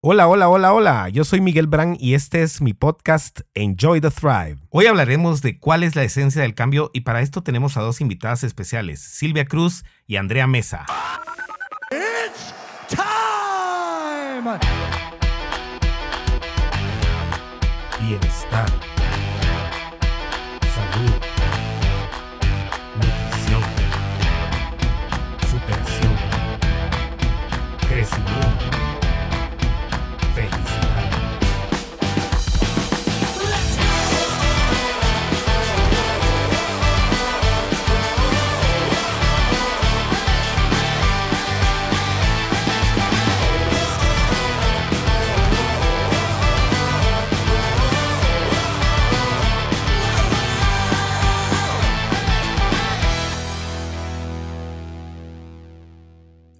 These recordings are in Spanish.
Hola, hola, hola, hola. Yo soy Miguel Brand y este es mi podcast Enjoy the Thrive. Hoy hablaremos de cuál es la esencia del cambio y para esto tenemos a dos invitadas especiales, Silvia Cruz y Andrea Mesa. It's time. Bienestar.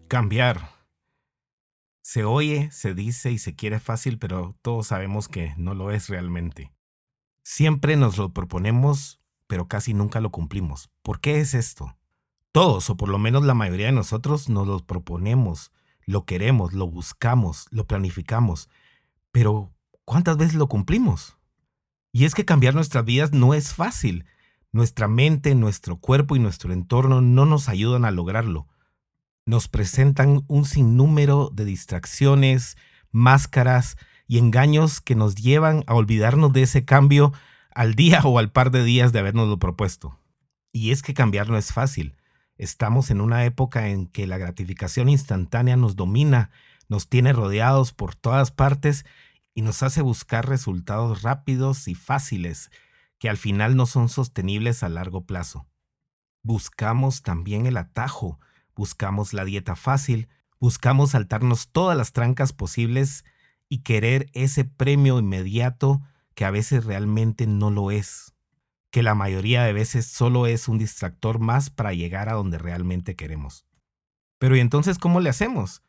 Cambiar. Se oye, se dice y se quiere fácil, pero todos sabemos que no lo es realmente. Siempre nos lo proponemos, pero casi nunca lo cumplimos. ¿Por qué es esto? Todos, o por lo menos la mayoría de nosotros, nos lo proponemos, lo queremos, lo buscamos, lo planificamos, pero ¿cuántas veces lo cumplimos? Y es que cambiar nuestras vidas no es fácil. Nuestra mente, nuestro cuerpo y nuestro entorno no nos ayudan a lograrlo nos presentan un sinnúmero de distracciones, máscaras y engaños que nos llevan a olvidarnos de ese cambio al día o al par de días de habernoslo propuesto. Y es que cambiar no es fácil. Estamos en una época en que la gratificación instantánea nos domina, nos tiene rodeados por todas partes y nos hace buscar resultados rápidos y fáciles que al final no son sostenibles a largo plazo. Buscamos también el atajo, buscamos la dieta fácil, buscamos saltarnos todas las trancas posibles y querer ese premio inmediato que a veces realmente no lo es, que la mayoría de veces solo es un distractor más para llegar a donde realmente queremos. Pero ¿y entonces cómo le hacemos?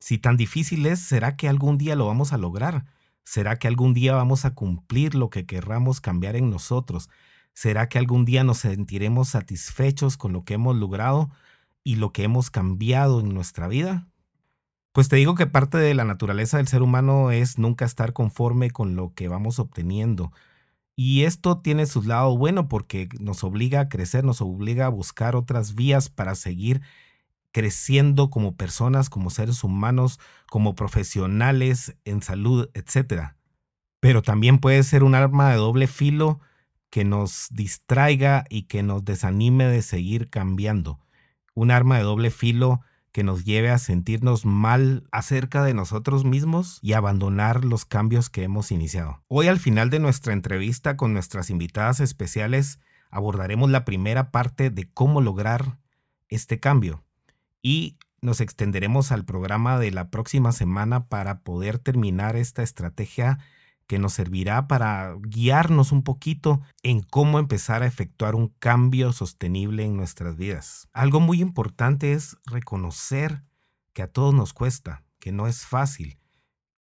Si tan difícil es, ¿será que algún día lo vamos a lograr? ¿Será que algún día vamos a cumplir lo que querramos cambiar en nosotros? ¿Será que algún día nos sentiremos satisfechos con lo que hemos logrado y lo que hemos cambiado en nuestra vida? Pues te digo que parte de la naturaleza del ser humano es nunca estar conforme con lo que vamos obteniendo. Y esto tiene su lado bueno porque nos obliga a crecer, nos obliga a buscar otras vías para seguir creciendo como personas, como seres humanos, como profesionales en salud, etc. Pero también puede ser un arma de doble filo que nos distraiga y que nos desanime de seguir cambiando un arma de doble filo que nos lleve a sentirnos mal acerca de nosotros mismos y abandonar los cambios que hemos iniciado. Hoy al final de nuestra entrevista con nuestras invitadas especiales abordaremos la primera parte de cómo lograr este cambio y nos extenderemos al programa de la próxima semana para poder terminar esta estrategia que nos servirá para guiarnos un poquito en cómo empezar a efectuar un cambio sostenible en nuestras vidas. Algo muy importante es reconocer que a todos nos cuesta, que no es fácil,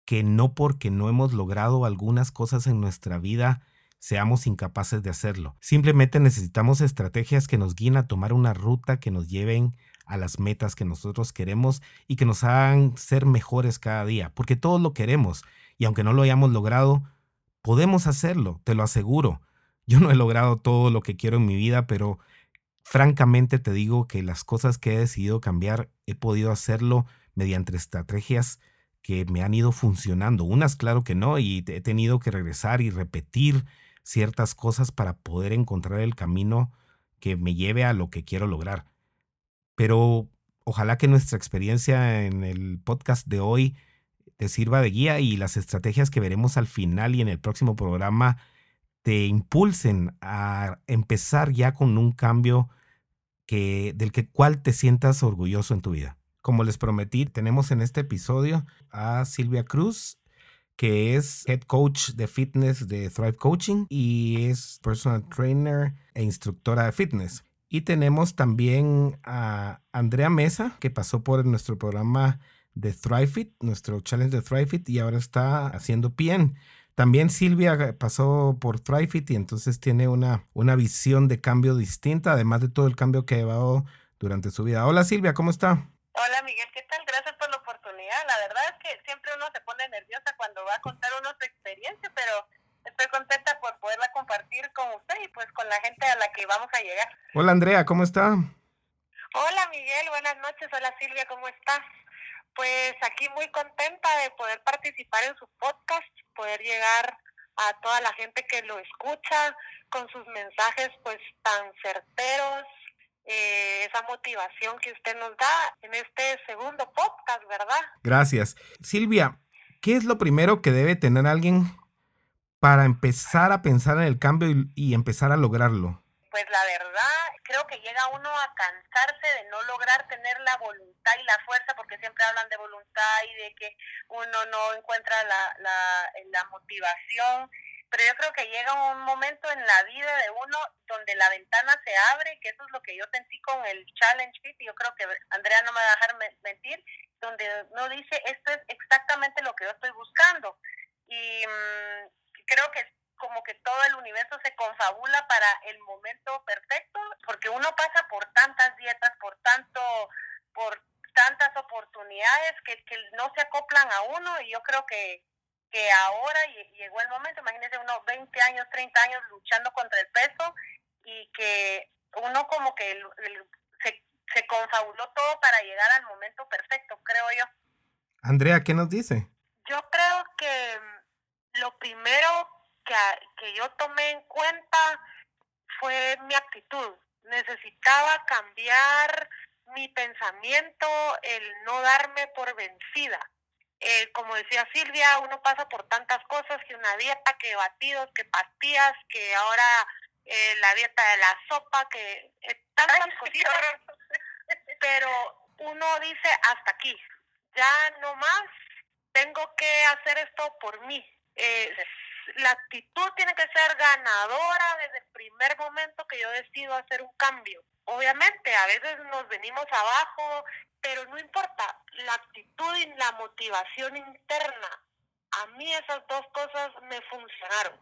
que no porque no hemos logrado algunas cosas en nuestra vida seamos incapaces de hacerlo. Simplemente necesitamos estrategias que nos guíen a tomar una ruta que nos lleven a las metas que nosotros queremos y que nos hagan ser mejores cada día, porque todos lo queremos y aunque no lo hayamos logrado, podemos hacerlo, te lo aseguro. Yo no he logrado todo lo que quiero en mi vida, pero francamente te digo que las cosas que he decidido cambiar he podido hacerlo mediante estrategias que me han ido funcionando. Unas claro que no, y he tenido que regresar y repetir ciertas cosas para poder encontrar el camino que me lleve a lo que quiero lograr. Pero ojalá que nuestra experiencia en el podcast de hoy te sirva de guía y las estrategias que veremos al final y en el próximo programa te impulsen a empezar ya con un cambio que, del que cual te sientas orgulloso en tu vida. Como les prometí, tenemos en este episodio a Silvia Cruz, que es head coach de fitness de Thrive Coaching y es personal trainer e instructora de fitness. Y tenemos también a Andrea Mesa, que pasó por nuestro programa de ThriveFit, nuestro challenge de ThriveFit, y ahora está haciendo PN. También Silvia pasó por ThriveFit y entonces tiene una, una visión de cambio distinta, además de todo el cambio que ha llevado durante su vida. Hola Silvia, ¿cómo está? Hola Miguel, ¿qué tal? Gracias por la oportunidad. La verdad es que siempre uno se pone nerviosa cuando va a contar uno su experiencia, pero estoy contenta por poderla compartir con usted y pues con la gente a la que vamos a llegar. Hola Andrea, ¿cómo está? Hola Miguel, buenas noches. Hola Silvia, ¿cómo estás? Pues aquí muy contenta de poder participar en su podcast, poder llegar a toda la gente que lo escucha con sus mensajes pues tan certeros, eh, esa motivación que usted nos da en este segundo podcast, ¿verdad? Gracias. Silvia, ¿qué es lo primero que debe tener alguien para empezar a pensar en el cambio y empezar a lograrlo? Pues la verdad, creo que llega uno a cansarse de no lograr tener la voluntad y la fuerza, porque siempre hablan de voluntad y de que uno no encuentra la, la, la motivación pero yo creo que llega un momento en la vida de uno donde la ventana se abre, que eso es lo que yo sentí con el Challenge Fit, y yo creo que Andrea no me va a dejar mentir, donde uno dice, esto es exactamente lo que yo estoy buscando. Y mm, creo que como que todo el universo se confabula para el momento perfecto, porque uno pasa por tantas dietas, por tanto, por tantas oportunidades que, que no se acoplan a uno y yo creo que, que ahora llegó el momento, imagínense unos 20 años, 30 años luchando contra el peso y que uno como que se, se confabuló todo para llegar al momento perfecto, creo yo. Andrea, ¿qué nos dice? Yo creo que lo primero que, yo tomé en cuenta fue mi actitud. Necesitaba cambiar mi pensamiento, el no darme por vencida. Eh, como decía Silvia, uno pasa por tantas cosas, que una dieta, que batidos, que pastillas, que ahora eh, la dieta de la sopa, que eh, tantas cositas. Pero uno dice, hasta aquí, ya no más, tengo que hacer esto por mí. Eh, la actitud tiene que ser ganadora desde el primer momento que yo decido hacer un cambio. Obviamente, a veces nos venimos abajo, pero no importa, la actitud y la motivación interna, a mí esas dos cosas me funcionaron,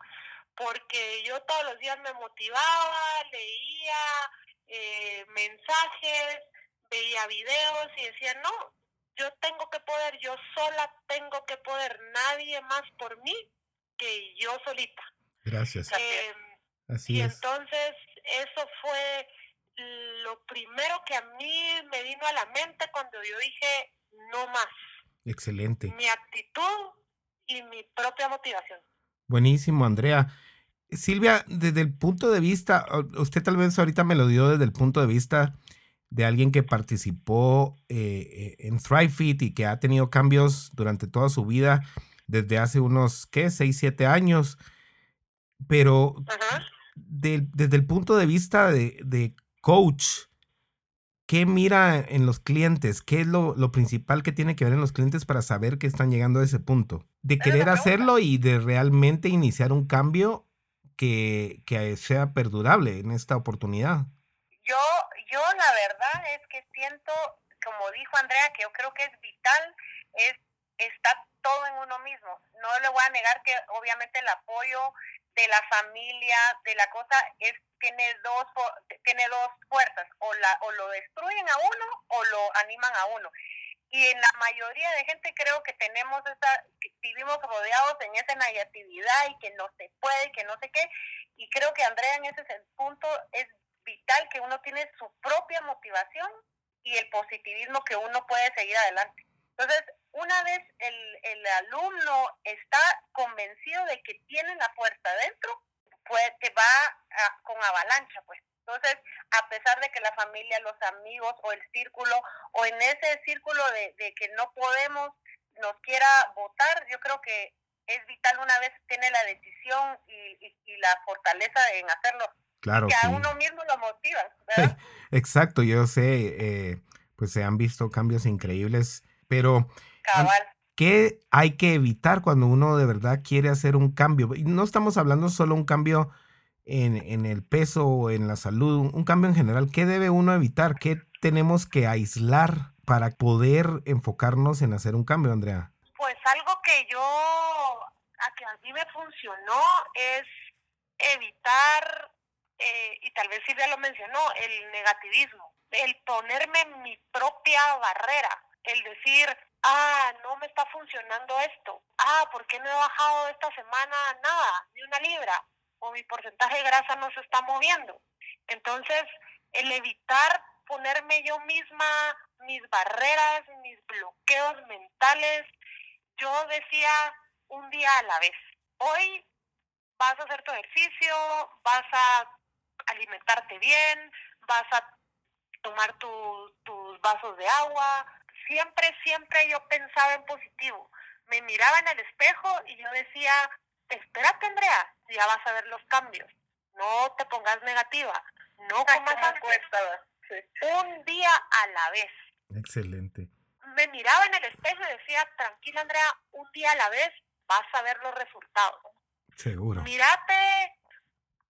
porque yo todos los días me motivaba, leía eh, mensajes, veía videos y decía, no, yo tengo que poder, yo sola tengo que poder, nadie más por mí que yo solita. Gracias. Eh, y entonces eso fue lo primero que a mí me vino a la mente cuando yo dije no más. Excelente. Mi actitud y mi propia motivación. Buenísimo, Andrea. Silvia, desde el punto de vista, usted tal vez ahorita me lo dio desde el punto de vista de alguien que participó eh, en Thrive Fit y que ha tenido cambios durante toda su vida desde hace unos, ¿qué? 6, 7 años. Pero desde el punto de vista de, coach, ¿qué mira en los clientes? ¿Qué es lo, principal que tiene que ver en los clientes para saber que están llegando a ese punto? De querer hacerlo y de realmente iniciar un cambio que, que sea perdurable en esta oportunidad. Yo, yo la verdad es que siento, como dijo Andrea, que yo creo que es vital, es estar todo en uno mismo. No le voy a negar que obviamente el apoyo de la familia, de la cosa, es tiene dos tiene dos fuerzas, o la o lo destruyen a uno o lo animan a uno. Y en la mayoría de gente creo que tenemos esa, vivimos rodeados en esa negatividad y que no se puede, que no sé qué. Y creo que Andrea en ese punto es vital que uno tiene su propia motivación y el positivismo que uno puede seguir adelante. Entonces, una vez el, el alumno está convencido de que tiene la fuerza dentro, pues que va con avalancha, pues. Entonces, a pesar de que la familia, los amigos o el círculo, o en ese círculo de, de que no podemos, nos quiera votar, yo creo que es vital una vez tiene la decisión y, y, la fortaleza en hacerlo. Claro. Que a uno mismo lo motiva, ¿verdad? Exacto, yo sé, eh, pues se han visto cambios increíbles pero, ¿qué hay que evitar cuando uno de verdad quiere hacer un cambio? No estamos hablando solo un cambio en, en el peso o en la salud, un cambio en general. ¿Qué debe uno evitar? ¿Qué tenemos que aislar para poder enfocarnos en hacer un cambio, Andrea? Pues algo que yo, a que a mí me funcionó es evitar, eh, y tal vez Silvia lo mencionó, el negativismo, el ponerme mi propia barrera el decir, ah, no me está funcionando esto, ah, ¿por qué no he bajado esta semana nada, ni una libra? O mi porcentaje de grasa no se está moviendo. Entonces, el evitar ponerme yo misma mis barreras, mis bloqueos mentales, yo decía un día a la vez. Hoy vas a hacer tu ejercicio, vas a alimentarte bien, vas a tomar tus vasos de agua. Siempre, siempre yo pensaba en positivo. Me miraba en el espejo y yo decía, espérate Andrea, ya vas a ver los cambios. No te pongas negativa. No comas Un día a la vez. Excelente. Me miraba en el espejo y decía, tranquila Andrea, un día a la vez vas a ver los resultados. Seguro. Mírate,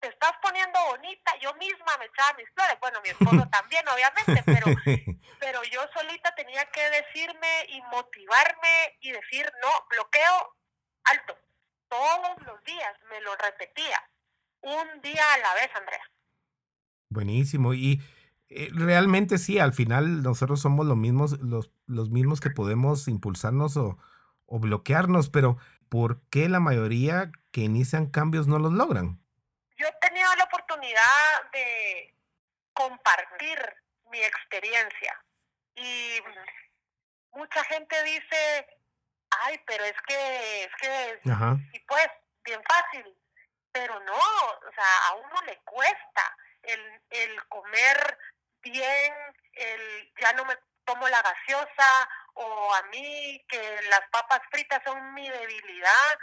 te estás poniendo bonita. Yo misma me echaba mis flores. Bueno, mi esposo también, obviamente, pero, pero yo solita tenía que decirme y motivarme y decir, no, bloqueo alto. Todos los días me lo repetía. Un día a la vez, Andrea. Buenísimo. Y eh, realmente sí, al final nosotros somos los mismos, los, los mismos que podemos impulsarnos o, o bloquearnos, pero ¿por qué la mayoría que inician cambios no los logran? Yo he tenido la oportunidad de compartir mi experiencia y mucha gente dice, ay, pero es que, es que, y pues, bien fácil, pero no, o sea, a uno le cuesta el, el comer bien, el ya no me tomo la gaseosa o a mí que las papas fritas son mi debilidad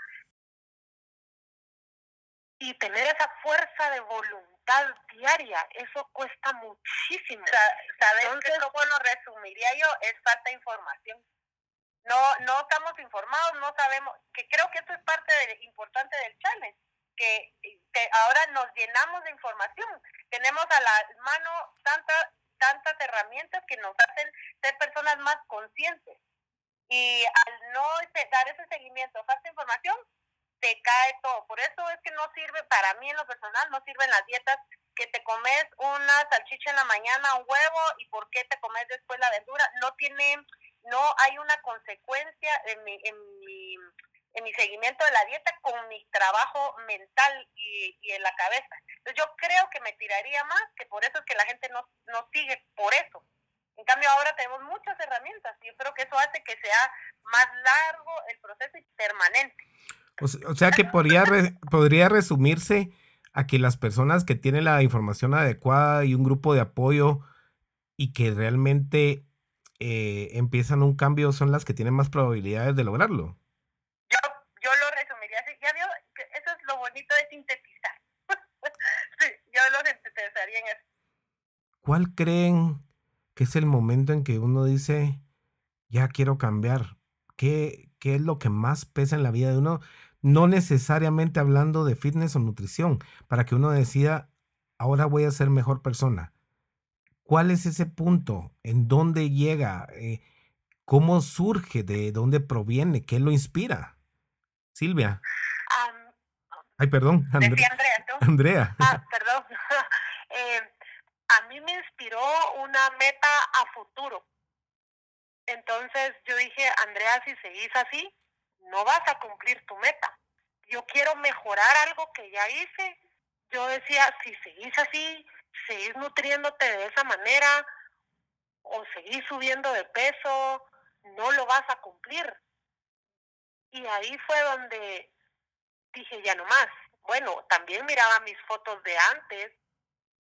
y tener esa fuerza de voluntad diaria, eso cuesta muchísimo. ¿Sabes cómo lo resumiría yo? Es falta de información. No, no estamos informados, no sabemos, que creo que esto es parte de, importante del challenge, que, ahora nos llenamos de información. Tenemos a la mano tantas tantas herramientas que nos hacen ser personas más conscientes. Y al no dar ese seguimiento, falta información, te cae todo. Por eso es que no sirve, para mí en lo personal, no sirven las dietas que te comes una salchicha en la mañana, un huevo, y por qué te comes después la verdura. No tiene, no hay una consecuencia en mi, en mi, en mi seguimiento de la dieta con mi trabajo mental y, y en la cabeza. Entonces yo creo que me tiraría más, que por eso es que la gente no, no sigue por eso. En cambio ahora tenemos muchas herramientas y yo creo que eso hace que sea más largo el proceso y permanente. O sea que podría, podría resumirse a que las personas que tienen la información adecuada y un grupo de apoyo y que realmente eh, empiezan un cambio son las que tienen más probabilidades de lograrlo. Yo, yo lo resumiría así. Ya vio, que eso es lo bonito de sintetizar. sí, yo lo sintetizaría en eso. ¿Cuál creen que es el momento en que uno dice, ya quiero cambiar? ¿Qué, ¿Qué es lo que más pesa en la vida de uno? no necesariamente hablando de fitness o nutrición, para que uno decida, ahora voy a ser mejor persona. ¿Cuál es ese punto? ¿En dónde llega? Eh, ¿Cómo surge? ¿De dónde proviene? ¿Qué lo inspira? Silvia. Ay, perdón. Andrea. Andrea. Ah, perdón. Eh, a mí me inspiró una meta a futuro. Entonces yo dije, Andrea, si seguís así, no vas a cumplir tu meta. Yo quiero mejorar algo que ya hice. Yo decía, si seguís así, seguís nutriéndote de esa manera o seguís subiendo de peso, no lo vas a cumplir. Y ahí fue donde dije, ya no más. Bueno, también miraba mis fotos de antes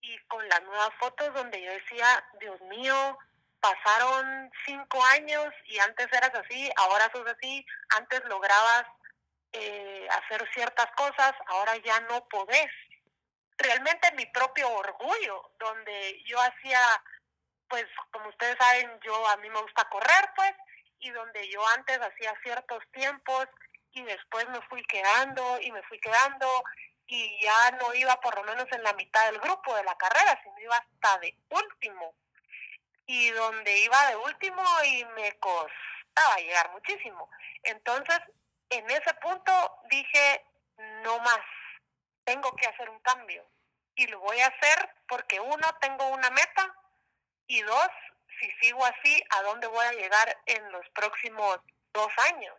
y con las nuevas fotos donde yo decía, Dios mío, pasaron cinco años y antes eras así, ahora sos así, antes lograbas eh, hacer ciertas cosas, ahora ya no podés. Realmente mi propio orgullo, donde yo hacía, pues como ustedes saben, yo a mí me gusta correr, pues, y donde yo antes hacía ciertos tiempos y después me fui quedando y me fui quedando y ya no iba por lo menos en la mitad del grupo de la carrera, sino iba hasta de último y donde iba de último y me costaba llegar muchísimo. Entonces, en ese punto dije, no más, tengo que hacer un cambio. Y lo voy a hacer porque uno, tengo una meta y dos, si sigo así, ¿a dónde voy a llegar en los próximos dos años?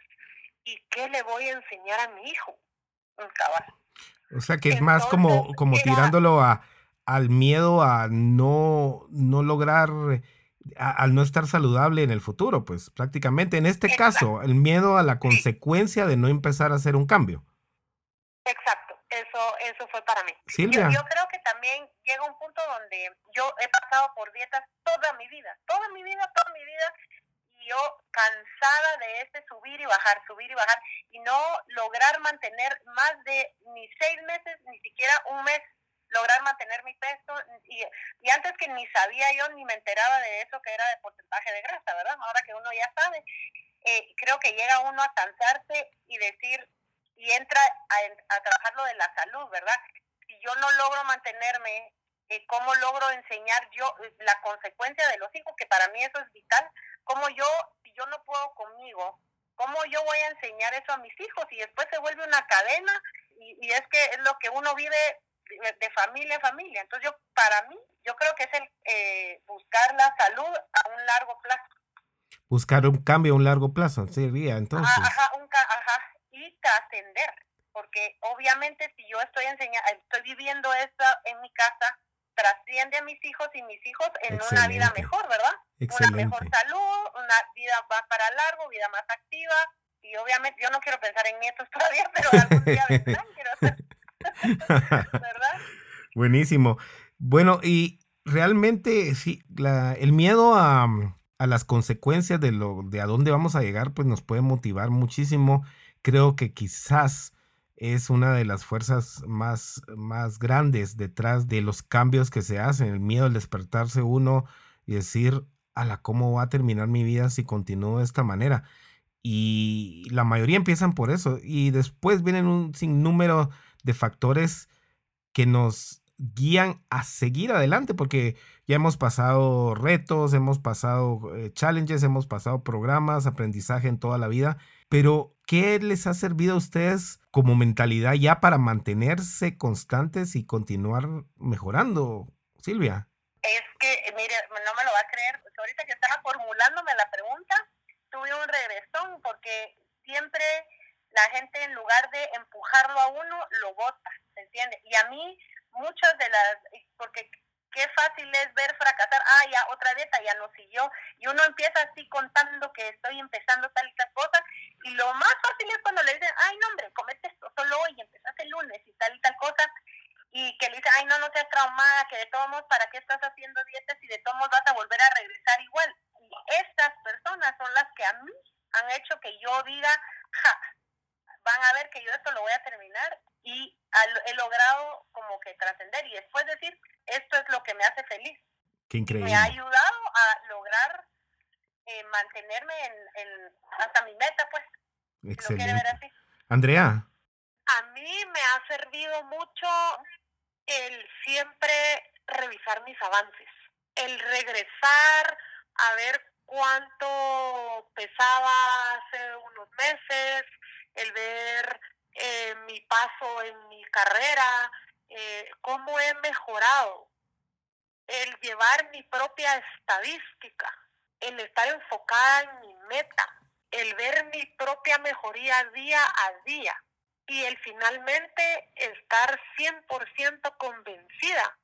¿Y qué le voy a enseñar a mi hijo? Un caballo. O sea que es más como, como tirándolo a, al miedo a no, no lograr, al no estar saludable en el futuro, pues prácticamente. En este caso, el miedo a la consecuencia de no empezar a hacer un cambio. Exacto, eso, eso fue para mí. Silvia. Yo, creo que también llega un punto donde yo he pasado por dietas toda mi vida, toda mi vida, toda mi vida, y yo cansada de ese subir y bajar, subir y bajar, y no lograr mantener más de ni seis meses, ni siquiera un mes lograr mantener mi peso y, antes que ni sabía yo ni me enteraba de eso que era de porcentaje de grasa, ¿verdad? Ahora que uno ya sabe, eh, creo que llega uno a cansarse y decir, y entra a, a trabajar lo de la salud, ¿verdad? Si yo no logro mantenerme, eh, ¿cómo logro enseñar yo la consecuencia de los hijos? Que para mí eso es vital. ¿Cómo yo, si yo no puedo conmigo, cómo yo voy a enseñar eso a mis hijos? Y después se vuelve una cadena y, y es que es lo que uno vive de familia a familia. Entonces yo, para mí, yo creo que es el eh, buscar la salud a un largo plazo. Buscar un cambio a un largo plazo, sería entonces. Ajá, ajá, y trascender, porque obviamente si yo estoy enseñando, estoy viviendo esto en mi casa, trasciende a mis hijos y mis hijos en una vida mejor, ¿verdad? Una mejor salud, una vida más para largo, vida más activa, y obviamente yo no quiero pensar en nietos todavía, pero algún día vendrán, quiero ¿Verdad? Buenísimo. Bueno, y realmente sí, el miedo a, a, las consecuencias de lo de a dónde vamos a llegar, pues nos puede motivar muchísimo. Creo que quizás es una de las fuerzas más, más grandes detrás de los cambios que se hacen. El miedo al despertarse uno y decir, a la cómo va a terminar mi vida si continúo de esta manera. Y la mayoría empiezan por eso. Y después vienen un sinnúmero de factores que nos guían a seguir adelante, porque ya hemos pasado retos, hemos pasado eh, challenges, hemos pasado programas, aprendizaje en toda la vida, pero ¿qué les ha servido a ustedes como mentalidad ya para mantenerse constantes y continuar mejorando, Silvia? Es que, mire, no me lo va a creer, ahorita que estaba formulándome la pregunta, tuve un regresón porque siempre la gente en lugar de empujarlo a uno, lo bota, ¿se entiende? Y a mí, muchas de las, porque qué fácil es ver fracasar, ah, ya otra dieta ya no siguió, y uno empieza así contando que estoy empezando tal y tal cosa, y lo más fácil es cuando le dicen, ay, no, hombre, comete esto solo hoy, empezaste el lunes y tal y tal cosa, y que le dicen, ay, no, no seas traumada, que de todos modos, ¿para qué estás haciendo dietas y de todos modos vas a volver a regresar igual? Y estas personas son las que a mí han hecho que yo diga, ja, van a ver que yo esto lo voy a terminar y he logrado como que trascender y después decir, esto es lo que me hace feliz. Qué increíble. Me ha ayudado a lograr eh, mantenerme en, hasta mi meta, pues. Excelente. ver así. Andrea. A mí me ha servido mucho el siempre revisar mis avances, el regresar a ver cuánto pesaba hace unos meses, el ver eh, mi paso en mi carrera, eh, cómo he mejorado, el llevar mi propia estadística, el estar enfocada en mi meta, el ver mi propia mejoría día a día y el finalmente estar 100% convencida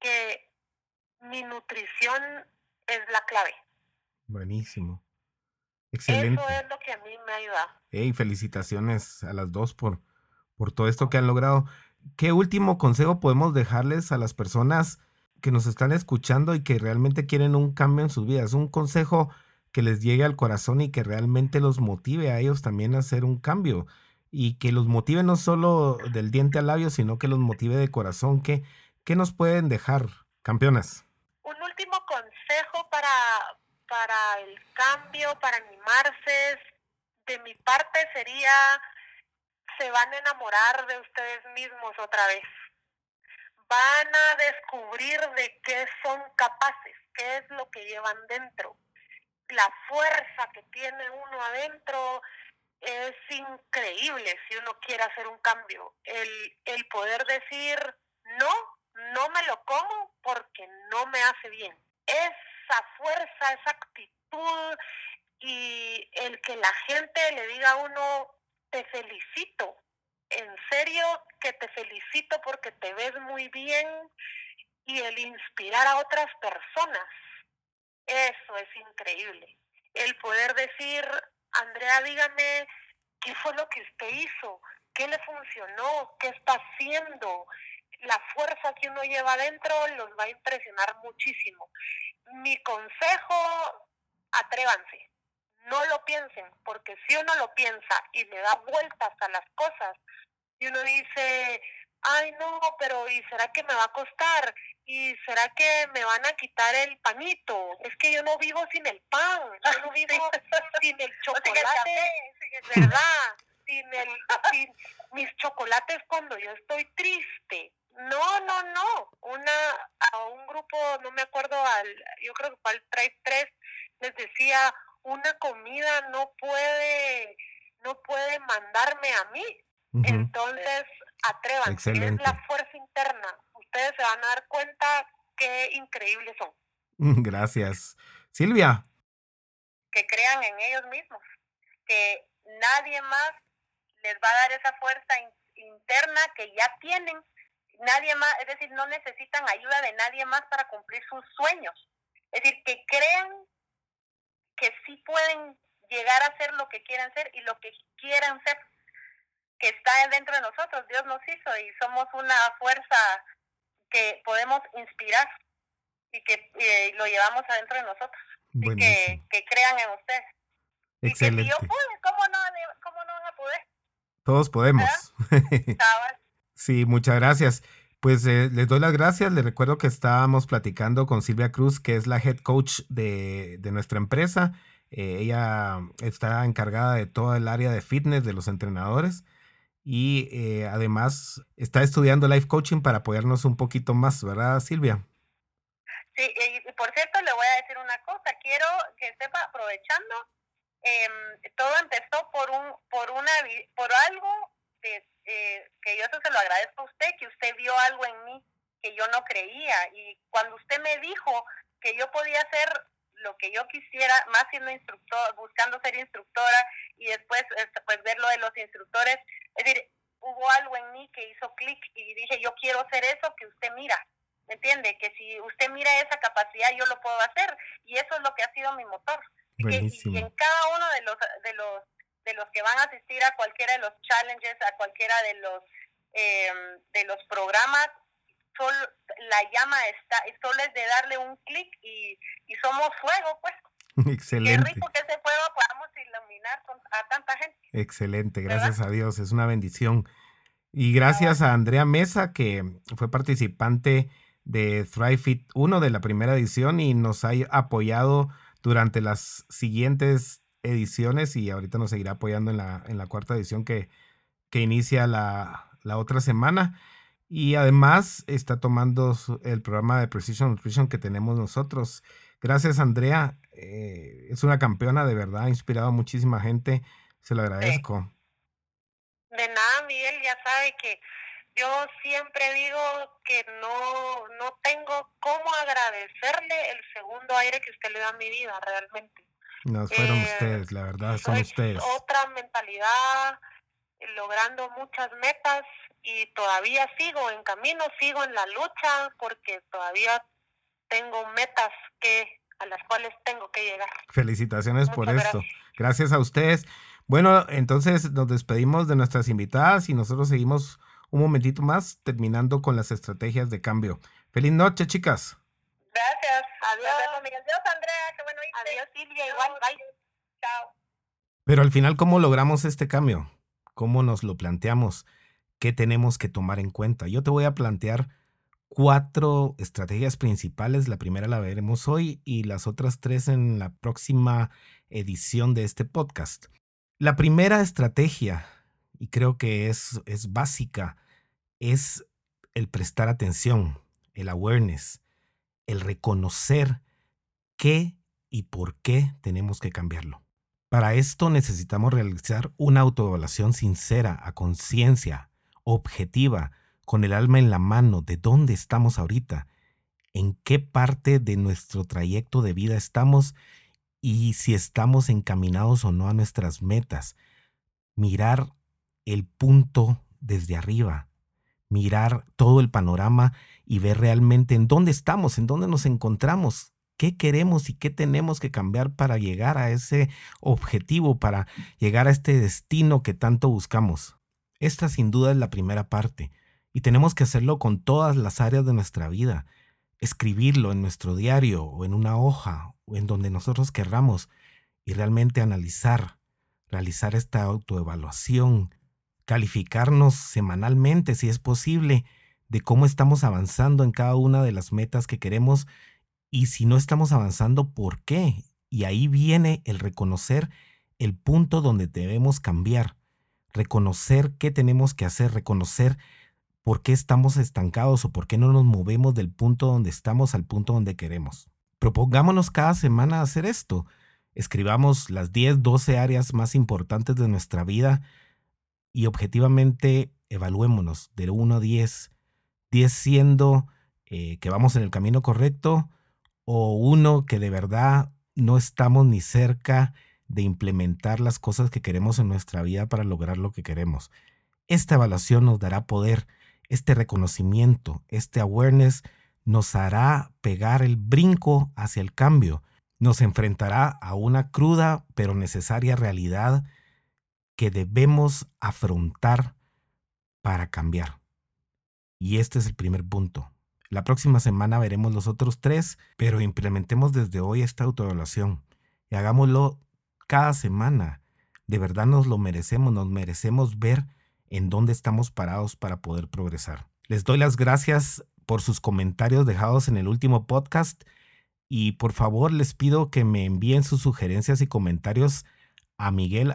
que mi nutrición es la clave. Buenísimo. Excelente. Eso es lo que a mí me ayuda. Hey, felicitaciones a las dos por, por todo esto que han logrado. ¿Qué último consejo podemos dejarles a las personas que nos están escuchando y que realmente quieren un cambio en sus vidas? Un consejo que les llegue al corazón y que realmente los motive a ellos también a hacer un cambio y que los motive no solo del diente al labio, sino que los motive de corazón. ¿Qué, qué nos pueden dejar, campeonas? Un último consejo para, para el cambio, para animarse, de mi parte sería, se van a enamorar de ustedes mismos otra vez. Van a descubrir de qué son capaces, qué es lo que llevan dentro. La fuerza que tiene uno adentro es increíble si uno quiere hacer un cambio. El, el poder decir, no, no me lo como porque no me hace bien. Es esa fuerza, esa actitud y el que la gente le diga a uno, te felicito, en serio que te felicito porque te ves muy bien y el inspirar a otras personas, eso es increíble. El poder decir, Andrea, dígame, ¿qué fue lo que usted hizo? ¿Qué le funcionó? ¿Qué está haciendo? La fuerza que uno lleva adentro los va a impresionar muchísimo. Mi consejo, atrévanse, no lo piensen, porque si uno lo piensa y le da vueltas a las cosas, y uno dice, ay no, pero ¿y será que me va a costar? ¿Y será que me van a quitar el panito? Es que yo no vivo sin el pan, yo no vivo sin el chocolate, ¿verdad? Sin, el, sin mis chocolates cuando yo estoy triste. No, no, no. Una, a un grupo, no me acuerdo, al, yo creo que fue al Tribe 3, les decía, una comida no puede, no puede mandarme a mí. Entonces, atrévanse, es la fuerza interna. Ustedes se van a dar cuenta qué increíbles son. Gracias. Silvia. Que crean en ellos mismos, que nadie más les va a dar esa fuerza interna que ya tienen. Nadie más, es decir, no necesitan ayuda de nadie más para cumplir sus sueños. Es decir, que crean que sí pueden llegar a ser lo que quieran ser y lo que quieran ser, que está dentro de nosotros. Dios nos hizo y somos una fuerza que podemos inspirar y que eh, lo llevamos adentro de nosotros. Y que, que, crean en ustedes. Excelente. Y que si yo pude, ¿cómo no, cómo no van a poder? Todos podemos. sí, muchas gracias. Pues eh, les doy las gracias. Les recuerdo que estábamos platicando con Silvia Cruz, que es la head coach de, nuestra empresa. Eh, ella está encargada de todo el área de fitness de los entrenadores y eh, además está estudiando life coaching para apoyarnos un poquito más, ¿verdad, Silvia? Sí, y por cierto, le voy a decir una cosa. Quiero que sepa, aprovechando, em, todo empezó por un, por una, por algo de eh, que yo eso se lo agradezco a usted, que usted vio algo en mí que yo no creía. Y cuando usted me dijo que yo podía hacer lo que yo quisiera, más siendo instructor, buscando ser instructora y después este, pues ver lo de los instructores, es decir, hubo algo en mí que hizo clic y dije, yo quiero hacer eso que usted mira. ¿Me entiende? Que si usted mira esa capacidad, yo lo puedo hacer. Y eso es lo que ha sido mi motor. y en cada uno de los, de los de los que van a asistir a cualquiera de los challenges, a cualquiera de los em, de los programas, solo, la llama está, solo es de darle un clic y, y somos fuego, pues. Excelente. Qué rico que ese fuego podamos iluminar a tanta gente. Excelente, gracias a Dios, es una bendición. Y gracias a Andrea Mesa, que fue participante de Thrive Fit 1 de la primera edición y nos ha apoyado durante las siguientes ediciones y ahorita nos seguirá apoyando en la, en la cuarta edición que, que inicia la, la, otra semana. Y además está tomando el programa de Precision Nutrition que tenemos nosotros. Gracias, Andrea. Eh, es una campeona de verdad, ha inspirado a muchísima gente. Se lo agradezco. De nada, Miguel, ya sabe que yo siempre digo que no, no tengo cómo agradecerle el segundo aire que usted le da a mi vida, realmente. No, fueron eh, ustedes, la verdad, son ustedes. Otra mentalidad, logrando muchas metas y todavía sigo en camino, sigo en la lucha porque todavía tengo metas que a las cuales tengo que llegar. Felicitaciones por esto. Gracias. a ustedes. Bueno, entonces nos despedimos de nuestras invitadas y nosotros seguimos un momentito más terminando con las estrategias de cambio. Feliz noche, chicas. Gracias. Adiós. Adiós, Andrea. Qué bueno Adiós, Silvia. Igual. Bye. Chao. Pero al final, ¿cómo logramos este cambio? ¿Cómo nos lo planteamos? ¿Qué tenemos que tomar en cuenta? Yo te voy a plantear cuatro estrategias principales. La primera la veremos hoy y las otras tres en la próxima edición de este podcast. La primera estrategia, y creo que es, es básica, es el prestar atención, el awareness el reconocer qué y por qué tenemos que cambiarlo. Para esto necesitamos realizar una autoevaluación sincera, a conciencia, objetiva, con el alma en la mano de dónde estamos ahorita en qué parte de nuestro trayecto de vida estamos y si estamos encaminados o no a nuestras metas. Mirar el punto desde arriba, mirar todo el panorama y ver realmente en dónde estamos, en dónde nos encontramos, qué queremos y qué tenemos que cambiar para llegar a ese objetivo, para llegar a este destino que tanto buscamos. Esta sin duda es la primera parte y tenemos que hacerlo con todas las áreas de nuestra vida escribirlo en nuestro diario o en una hoja o en donde nosotros querramos y realmente analizar, realizar esta autoevaluación, calificarnos semanalmente si es posible de cómo estamos avanzando en cada una de las metas que queremos y si no estamos avanzando, ¿por qué? Y ahí viene el reconocer el punto donde debemos cambiar, reconocer qué tenemos que hacer, reconocer por qué estamos estancados o por qué no nos movemos del punto donde estamos al punto donde queremos. Propongámonos cada semana hacer esto. Escribamos las 10, 12 áreas más importantes de nuestra vida y objetivamente evaluémonos de 1 a 10. 10 siendo eh, que vamos en el camino correcto o uno que de verdad no estamos ni cerca de implementar las cosas que queremos en nuestra vida para lograr lo que queremos. Esta evaluación nos dará poder este reconocimiento, este awareness, nos hará pegar el brinco hacia el cambio, nos enfrentará a una cruda pero necesaria realidad que debemos afrontar para cambiar. Y este es el primer punto. La próxima semana veremos los otros tres, pero implementemos desde hoy esta autoevaluación y hagámoslo cada semana. De verdad nos lo merecemos, nos merecemos ver en dónde estamos parados para poder progresar. Les doy las gracias por sus comentarios dejados en el último podcast y por favor les pido que me envíen sus sugerencias y comentarios a miguel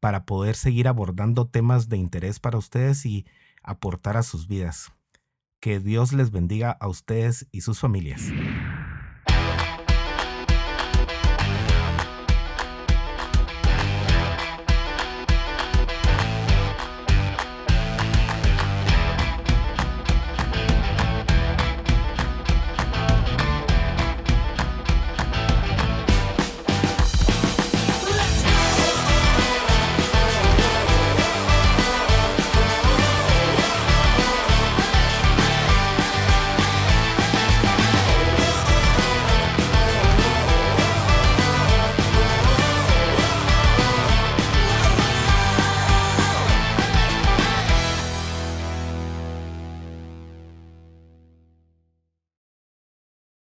para poder seguir abordando temas de interés para ustedes y aportar a sus vidas. Que Dios les bendiga a ustedes y sus familias.